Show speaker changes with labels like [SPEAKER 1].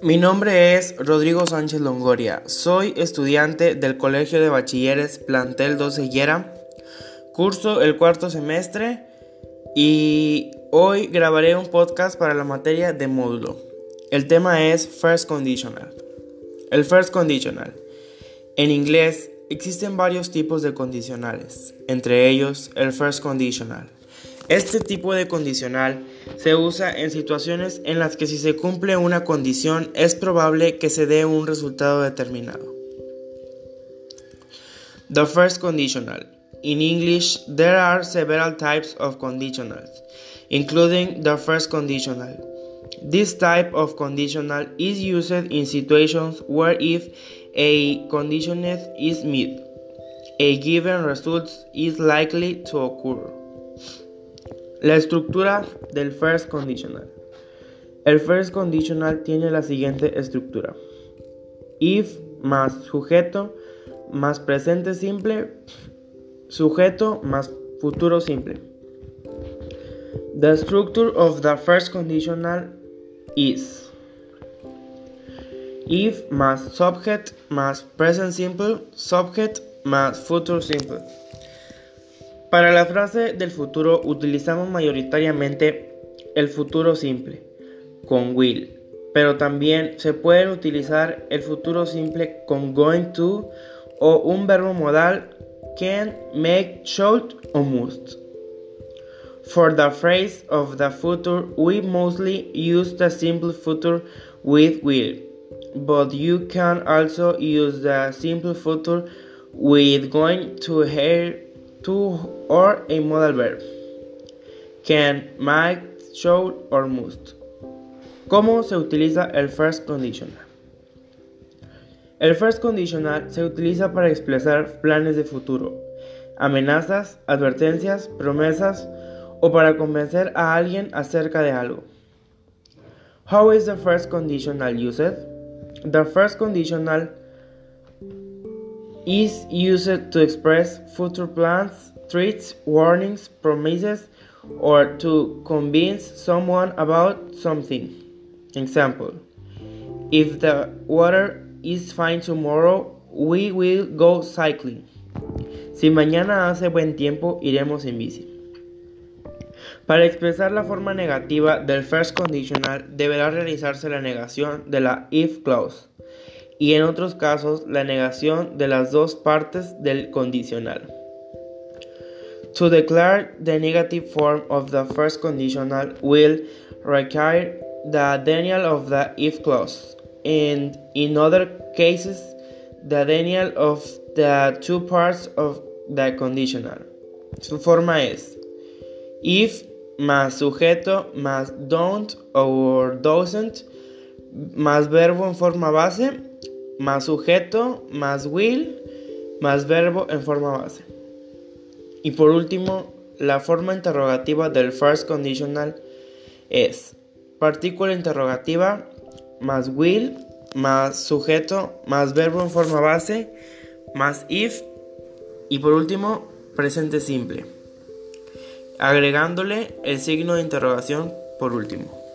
[SPEAKER 1] Mi nombre es Rodrigo Sánchez Longoria. Soy estudiante del Colegio de Bachilleres Plantel 12 Higuera. Curso el cuarto semestre y hoy grabaré un podcast para la materia de módulo. El tema es First Conditional. El First Conditional. En inglés existen varios tipos de condicionales, entre ellos el First Conditional. Este tipo de condicional se usa en situaciones en las que si se cumple una condición es probable que se dé un resultado determinado. The first conditional. In English, there are several types of conditionals, including the first conditional. This type of conditional is used in situations where if a condition is met, a given result is likely to occur. La estructura del first conditional. El first conditional tiene la siguiente estructura. If más sujeto más presente simple, sujeto más futuro simple. The structure of the first conditional is if más subject más present simple, subject más future simple. Para la frase del futuro utilizamos mayoritariamente el futuro simple con will, pero también se puede utilizar el futuro simple con going to o un verbo modal can, make, should o must. For the phrase of the future, we mostly use the simple future with will, but you can also use the simple future with going to hear to or a modal verb. Can, might, should or must. ¿Cómo se utiliza el first conditional? El first conditional se utiliza para expresar planes de futuro, amenazas, advertencias, promesas o para convencer a alguien acerca de algo. How is the first conditional used? The first conditional is used to express future plans, threats, warnings, promises, or to convince someone about something. Example If the weather is fine tomorrow, we will go cycling. Si mañana hace buen tiempo, iremos en bici. Para expresar la forma negativa del first conditional, deberá realizarse la negación de la if clause y en otros casos la negación de las dos partes del condicional. To declare the negative form of the first conditional will require the denial of the if clause, and in other cases, the denial of the two parts of the conditional. Su forma es if más sujeto más don't or doesn't más verbo en forma base más sujeto, más will, más verbo en forma base. Y por último, la forma interrogativa del first conditional es partícula interrogativa más will, más sujeto, más verbo en forma base, más if y por último, presente simple, agregándole el signo de interrogación por último.